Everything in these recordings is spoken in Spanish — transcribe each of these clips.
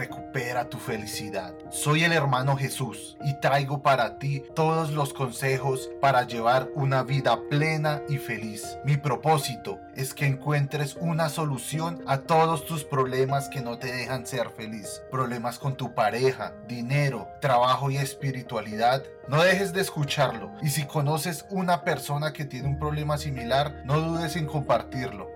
recupera tu felicidad. Soy el hermano Jesús y traigo para ti todos los consejos para llevar una vida plena y feliz. Mi propósito es que encuentres una solución a todos tus problemas que no te dejan ser feliz. Problemas con tu pareja, dinero, trabajo y espiritualidad. No dejes de escucharlo y si conoces una persona que tiene un problema similar, no dudes en compartirlo.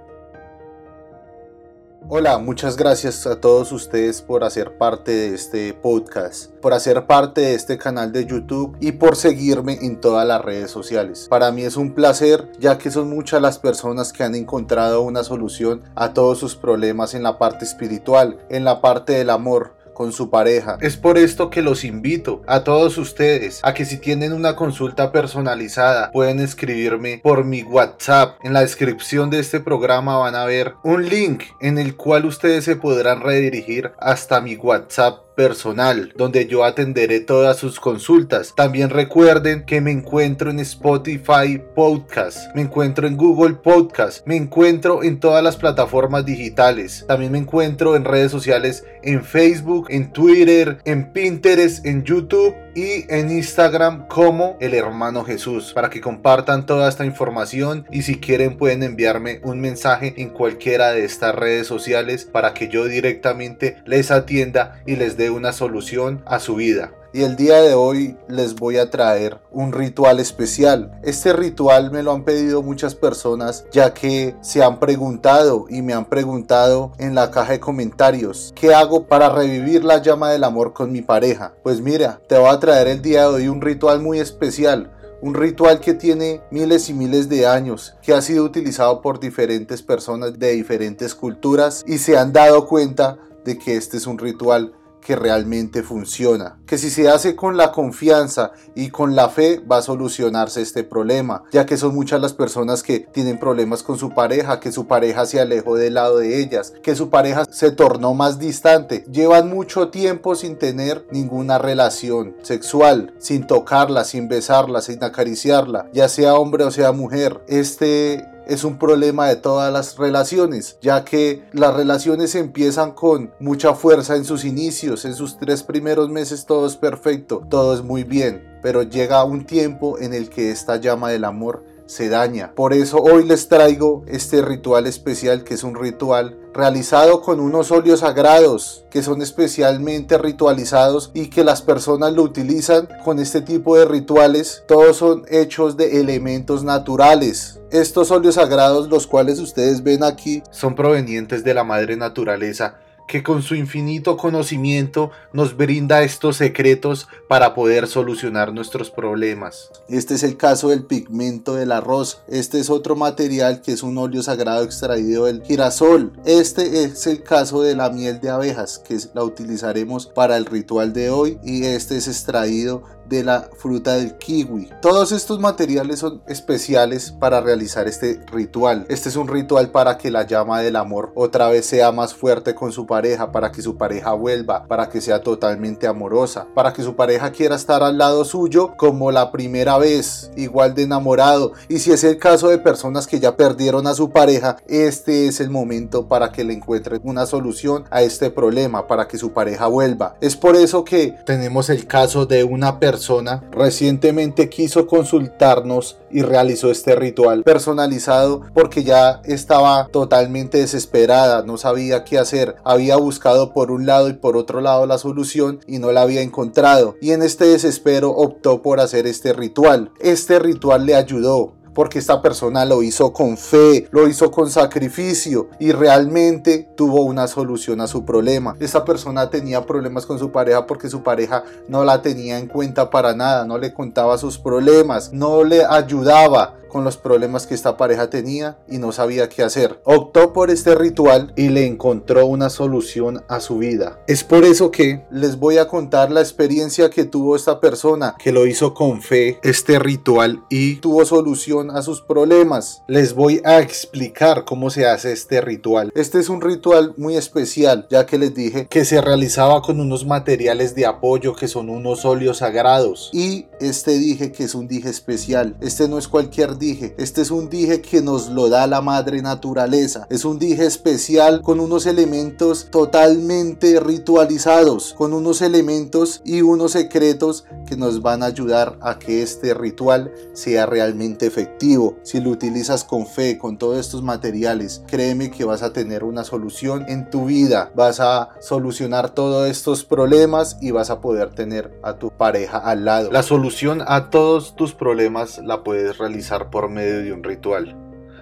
Hola, muchas gracias a todos ustedes por hacer parte de este podcast, por hacer parte de este canal de YouTube y por seguirme en todas las redes sociales. Para mí es un placer ya que son muchas las personas que han encontrado una solución a todos sus problemas en la parte espiritual, en la parte del amor, con su pareja. Es por esto que los invito a todos ustedes a que si tienen una consulta personalizada pueden escribirme por mi WhatsApp. En la descripción de este programa van a ver un link en el cual ustedes se podrán redirigir hasta mi WhatsApp personal, donde yo atenderé todas sus consultas. También recuerden que me encuentro en Spotify Podcast, me encuentro en Google Podcast, me encuentro en todas las plataformas digitales. También me encuentro en redes sociales en Facebook, en Twitter, en Pinterest, en YouTube y en Instagram como el hermano Jesús para que compartan toda esta información y si quieren pueden enviarme un mensaje en cualquiera de estas redes sociales para que yo directamente les atienda y les dé una solución a su vida. Y el día de hoy les voy a traer un ritual especial. Este ritual me lo han pedido muchas personas ya que se han preguntado y me han preguntado en la caja de comentarios ¿qué hago para revivir la llama del amor con mi pareja? Pues mira, te voy a traer el día de hoy un ritual muy especial un ritual que tiene miles y miles de años, que ha sido utilizado por diferentes personas de diferentes culturas y se han dado cuenta de que este es un ritual que realmente funciona, que si se hace con la confianza y con la fe va a solucionarse este problema, ya que son muchas las personas que tienen problemas con su pareja, que su pareja se alejó del lado de ellas, que su pareja se tornó más distante, llevan mucho tiempo sin tener ninguna relación sexual, sin tocarla, sin besarla, sin acariciarla, ya sea hombre o sea mujer. Este es un problema de todas las relaciones, ya que las relaciones empiezan con mucha fuerza en sus inicios, en sus tres primeros meses todo es perfecto, todo es muy bien, pero llega un tiempo en el que esta llama del amor se daña. Por eso hoy les traigo este ritual especial que es un ritual realizado con unos óleos sagrados que son especialmente ritualizados y que las personas lo utilizan con este tipo de rituales. Todos son hechos de elementos naturales. Estos óleos sagrados, los cuales ustedes ven aquí, son provenientes de la madre naturaleza que con su infinito conocimiento nos brinda estos secretos para poder solucionar nuestros problemas. Este es el caso del pigmento del arroz. Este es otro material que es un óleo sagrado extraído del girasol. Este es el caso de la miel de abejas que la utilizaremos para el ritual de hoy y este es extraído de la fruta del kiwi. Todos estos materiales son especiales para realizar este ritual. Este es un ritual para que la llama del amor otra vez sea más fuerte con su pareja, para que su pareja vuelva, para que sea totalmente amorosa, para que su pareja quiera estar al lado suyo como la primera vez, igual de enamorado. Y si es el caso de personas que ya perdieron a su pareja, este es el momento para que le encuentren una solución a este problema, para que su pareja vuelva. Es por eso que tenemos el caso de una persona persona recientemente quiso consultarnos y realizó este ritual personalizado porque ya estaba totalmente desesperada, no sabía qué hacer, había buscado por un lado y por otro lado la solución y no la había encontrado y en este desespero optó por hacer este ritual. Este ritual le ayudó porque esta persona lo hizo con fe, lo hizo con sacrificio y realmente tuvo una solución a su problema. Esta persona tenía problemas con su pareja porque su pareja no la tenía en cuenta para nada, no le contaba sus problemas, no le ayudaba con los problemas que esta pareja tenía y no sabía qué hacer. Optó por este ritual y le encontró una solución a su vida. Es por eso que les voy a contar la experiencia que tuvo esta persona que lo hizo con fe este ritual y tuvo solución a sus problemas. Les voy a explicar cómo se hace este ritual. Este es un ritual muy especial ya que les dije que se realizaba con unos materiales de apoyo que son unos óleos sagrados y este dije que es un dije especial. Este no es cualquier dije. Este es un dije que nos lo da la madre naturaleza. Es un dije especial con unos elementos totalmente ritualizados, con unos elementos y unos secretos que nos van a ayudar a que este ritual sea realmente efectivo. Si lo utilizas con fe, con todos estos materiales, créeme que vas a tener una solución en tu vida. Vas a solucionar todos estos problemas y vas a poder tener a tu pareja al lado. La solución a todos tus problemas la puedes realizar por medio de un ritual.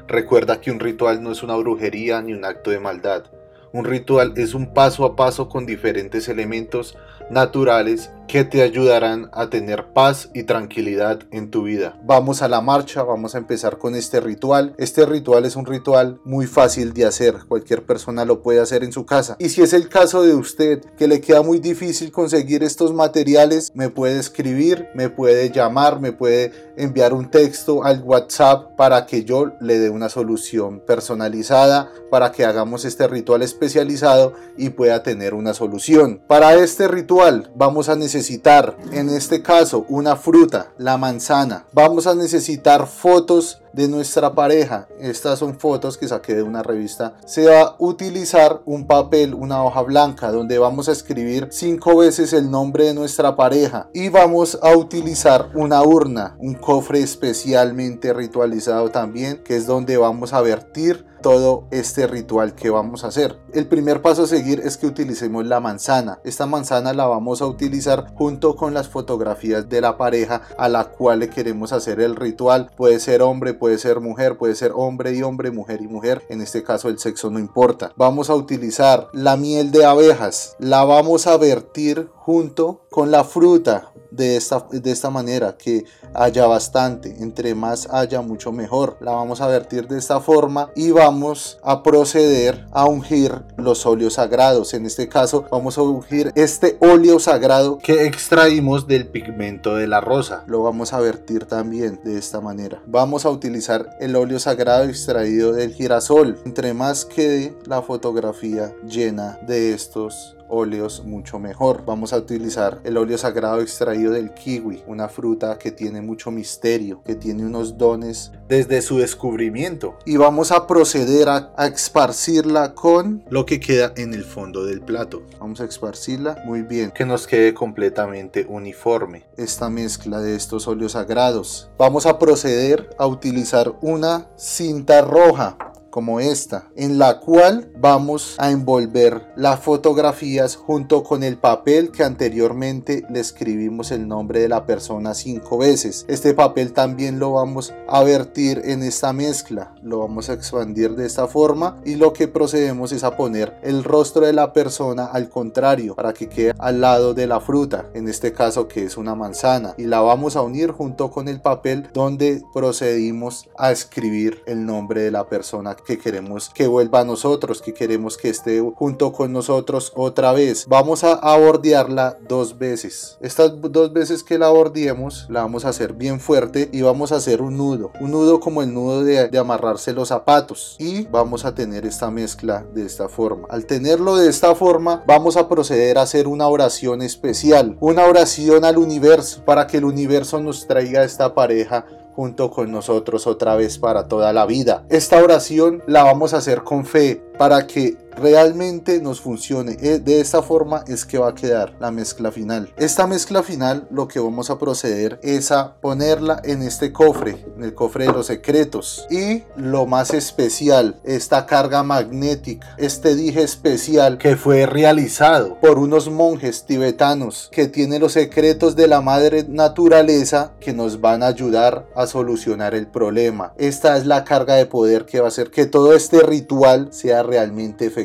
Recuerda que un ritual no es una brujería ni un acto de maldad. Un ritual es un paso a paso con diferentes elementos naturales que te ayudarán a tener paz y tranquilidad en tu vida. Vamos a la marcha, vamos a empezar con este ritual. Este ritual es un ritual muy fácil de hacer, cualquier persona lo puede hacer en su casa. Y si es el caso de usted que le queda muy difícil conseguir estos materiales, me puede escribir, me puede llamar, me puede enviar un texto al WhatsApp para que yo le dé una solución personalizada, para que hagamos este ritual especializado y pueda tener una solución. Para este ritual vamos a necesitar necesitar, en este caso, una fruta, la manzana. Vamos a necesitar fotos de nuestra pareja. Estas son fotos que saqué de una revista. Se va a utilizar un papel, una hoja blanca, donde vamos a escribir cinco veces el nombre de nuestra pareja. Y vamos a utilizar una urna, un cofre especialmente ritualizado también, que es donde vamos a vertir todo este ritual que vamos a hacer. El primer paso a seguir es que utilicemos la manzana. Esta manzana la vamos a utilizar junto con las fotografías de la pareja a la cual le queremos hacer el ritual. Puede ser hombre, puede ser mujer, puede ser hombre y hombre, mujer y mujer. En este caso el sexo no importa. Vamos a utilizar la miel de abejas. La vamos a vertir junto con la fruta de esta, de esta manera, que haya bastante, entre más haya mucho mejor. La vamos a vertir de esta forma y vamos a proceder a ungir los óleos sagrados. En este caso vamos a ungir este óleo sagrado que extraímos del pigmento de la rosa. Lo vamos a vertir también de esta manera. Vamos a utilizar el óleo sagrado extraído del girasol. Entre más quede la fotografía llena de estos óleos mucho mejor. Vamos a utilizar el óleo sagrado extraído del kiwi, una fruta que tiene mucho misterio, que tiene unos dones desde su descubrimiento. Y vamos a proceder a, esparcirla con lo que queda en el fondo del plato. Vamos a esparcirla muy bien, que nos quede completamente uniforme esta mezcla de estos óleos sagrados. Vamos a proceder a utilizar una cinta roja como esta, en la cual vamos a envolver las fotografías junto con el papel que anteriormente le escribimos el nombre de la persona cinco veces. Este papel también lo vamos a vertir en esta mezcla, lo vamos a expandir de esta forma y lo que procedemos es a poner el rostro de la persona al contrario para que quede al lado de la fruta, en este caso que es una manzana, y la vamos a unir junto con el papel donde procedimos a escribir el nombre de la persona que queremos que vuelva a nosotros, que queremos que esté junto con nosotros otra vez. Vamos a, bordearla dos veces. Estas dos veces que la bordeemos, la vamos a hacer bien fuerte y vamos a hacer un nudo. Un nudo como el nudo de amarrarse los zapatos. Y vamos a tener esta mezcla de esta forma. Al tenerlo de esta forma, vamos a proceder a hacer una oración especial. Una oración al universo para que el universo nos traiga esta pareja junto con nosotros otra vez para toda la vida. Esta oración la vamos a hacer con fe para que realmente nos funcione. Eh, de esta forma es que va a quedar la mezcla final. Esta mezcla final lo que vamos a proceder es a ponerla en este cofre, en el cofre de los secretos. Y lo más especial, esta carga magnética, este dije especial que fue realizado por unos monjes tibetanos que tiene los secretos de la madre naturaleza que nos van a ayudar a solucionar el problema. Esta es la carga de poder que va a hacer que todo este ritual sea realmente efectivo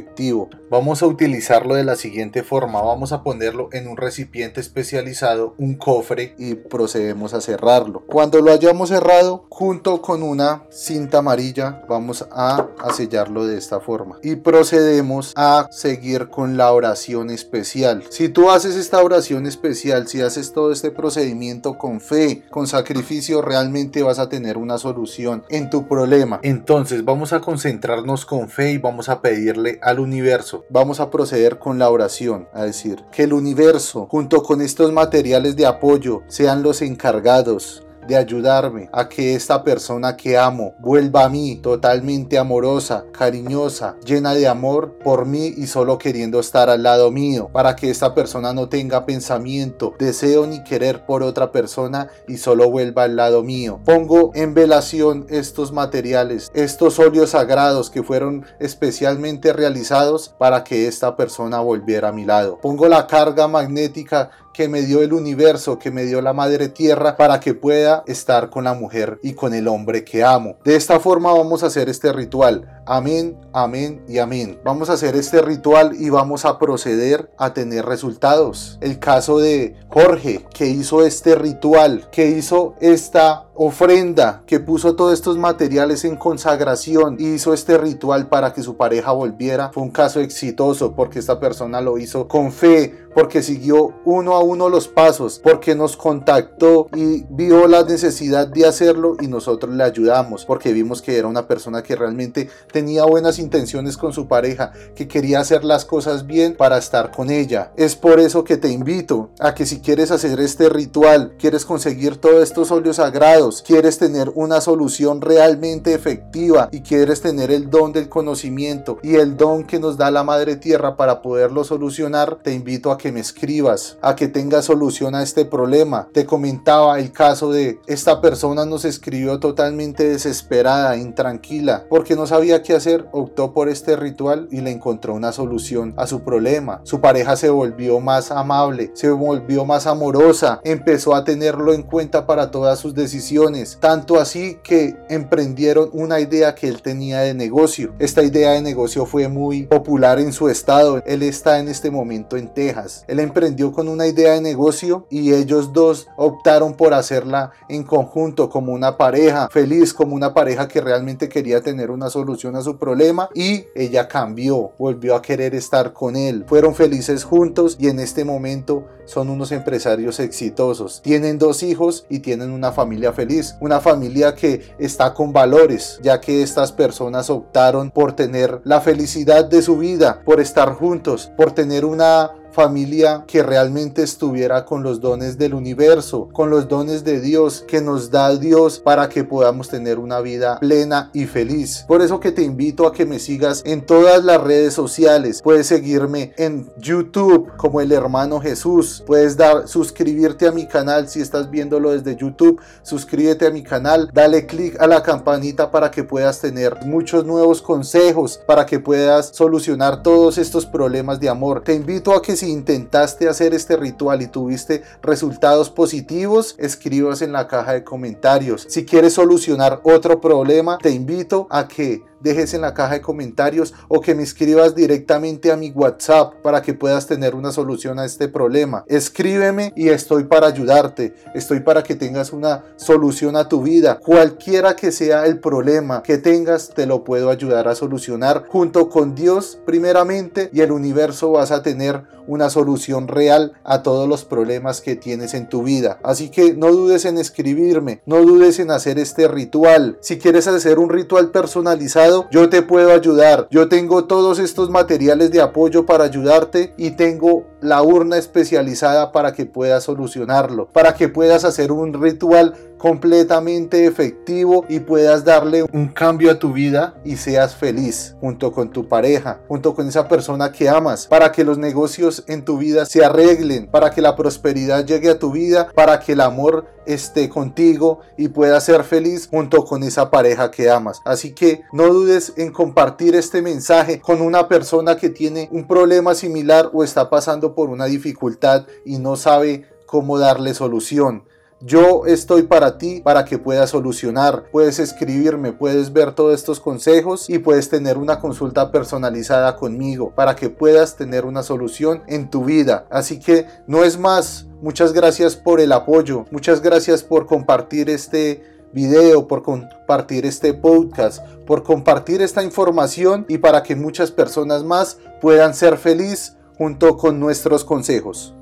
Vamos a utilizarlo de la siguiente forma. Vamos a ponerlo en un recipiente especializado, un cofre, y procedemos a cerrarlo. Cuando lo hayamos cerrado, junto con una cinta amarilla, vamos a, a sellarlo de esta forma. Y procedemos a seguir con la oración especial. Si tú haces esta oración especial, si haces todo este procedimiento con fe, con sacrificio, realmente vas a tener una solución en tu problema. Entonces vamos a concentrarnos con fe y vamos a pedirle al universo. Vamos a proceder con la oración, a decir que el universo, junto con estos materiales de apoyo, sean los encargados de ayudarme a que esta persona que amo vuelva a mí totalmente amorosa, cariñosa, llena de amor por mí y solo queriendo estar al lado mío, para que esta persona no tenga pensamiento, deseo ni querer por otra persona y solo vuelva al lado mío. Pongo en velación estos materiales, estos óleos sagrados que fueron especialmente realizados para que esta persona volviera a mi lado. Pongo la carga magnética que me dio el universo, que me dio la madre tierra para que pueda estar con la mujer y con el hombre que amo. De esta forma vamos a hacer este ritual. Amén, amén y amén. Vamos a hacer este ritual y vamos a proceder a tener resultados. El caso de Jorge, que hizo este ritual, que hizo esta ofrenda, que puso todos estos materiales en consagración hizo este ritual para que su pareja volviera, fue un caso exitoso porque esta persona lo hizo con fe, porque siguió uno a uno los pasos, porque nos contactó y vio la necesidad de hacerlo y nosotros le ayudamos, porque vimos que era una persona que realmente tenía buenas intenciones con su pareja, que quería hacer las cosas bien para estar con ella. Es por eso que te invito a que si quieres hacer este ritual, quieres conseguir todos estos óleos sagrados, quieres tener una solución realmente efectiva y quieres tener el don del conocimiento y el don que nos da la Madre Tierra para poderlo solucionar, te invito a que me escribas, a que tengas solución a este problema. Te comentaba el caso de esta persona nos escribió totalmente desesperada, intranquila, porque no sabía qué hacer, optó por este ritual y le encontró una solución a su problema. Su pareja se volvió más amable, se volvió más amorosa, empezó a tenerlo en cuenta para todas sus decisiones, tanto así que emprendieron una idea que él tenía de negocio. Esta idea de negocio fue muy popular en su estado. Él está en este momento en Texas él emprendió con una idea de negocio y ellos dos optaron por hacerla en conjunto como una pareja feliz, como una pareja que realmente quería tener una solución a su problema y ella cambió, volvió a querer estar con él. Fueron felices juntos y en este momento son unos empresarios exitosos. Tienen dos hijos y tienen una familia feliz, una familia que está con valores, ya que estas personas optaron por tener la felicidad de su vida, por estar juntos, por tener una familia que realmente estuviera con los dones del universo, con los dones de Dios que nos da Dios para que podamos tener una vida plena y feliz. Por eso que te invito a que me sigas en todas las redes sociales. Puedes seguirme en YouTube como el hermano Jesús. Puedes dar suscribirte a mi canal si estás viéndolo desde YouTube. Suscríbete a mi canal, dale click a la campanita para que puedas tener muchos nuevos consejos para que puedas solucionar todos estos problemas de amor. Te invito a que si intentaste hacer este ritual y tuviste resultados positivos, escribas en la caja de comentarios. Si quieres solucionar otro problema, te invito a que dejes en la caja de comentarios o que me escribas directamente a mi WhatsApp para que puedas tener una solución a este problema. Escríbeme y estoy para ayudarte. Estoy para que tengas una solución a tu vida. Cualquiera que sea el problema que tengas, te lo puedo ayudar a solucionar. Junto con Dios primeramente y el universo vas a tener una solución real a todos los problemas que tienes en tu vida. Así que no dudes en escribirme, no dudes en hacer este ritual. Si quieres hacer un ritual personalizado, yo te puedo ayudar. Yo tengo todos estos materiales de apoyo para ayudarte y tengo la urna especializada para que puedas solucionarlo, para que puedas hacer un ritual completamente efectivo y puedas darle un cambio a tu vida y seas feliz junto con tu pareja, junto con esa persona que amas, para que los negocios en tu vida se arreglen, para que la prosperidad llegue a tu vida, para que el amor esté contigo y puedas ser feliz junto con esa pareja que amas. Así que no dudes en compartir este mensaje con una persona que tiene un problema similar o está pasando por una dificultad y no sabe cómo darle solución. Yo estoy para ti para que puedas solucionar. Puedes escribirme, puedes ver todos estos consejos y puedes tener una consulta personalizada conmigo para que puedas tener una solución en tu vida. Así que no es más. Muchas gracias por el apoyo. Muchas gracias por compartir este video, por compartir este podcast, por compartir esta información y para que muchas personas más puedan ser felices junto con nuestros consejos.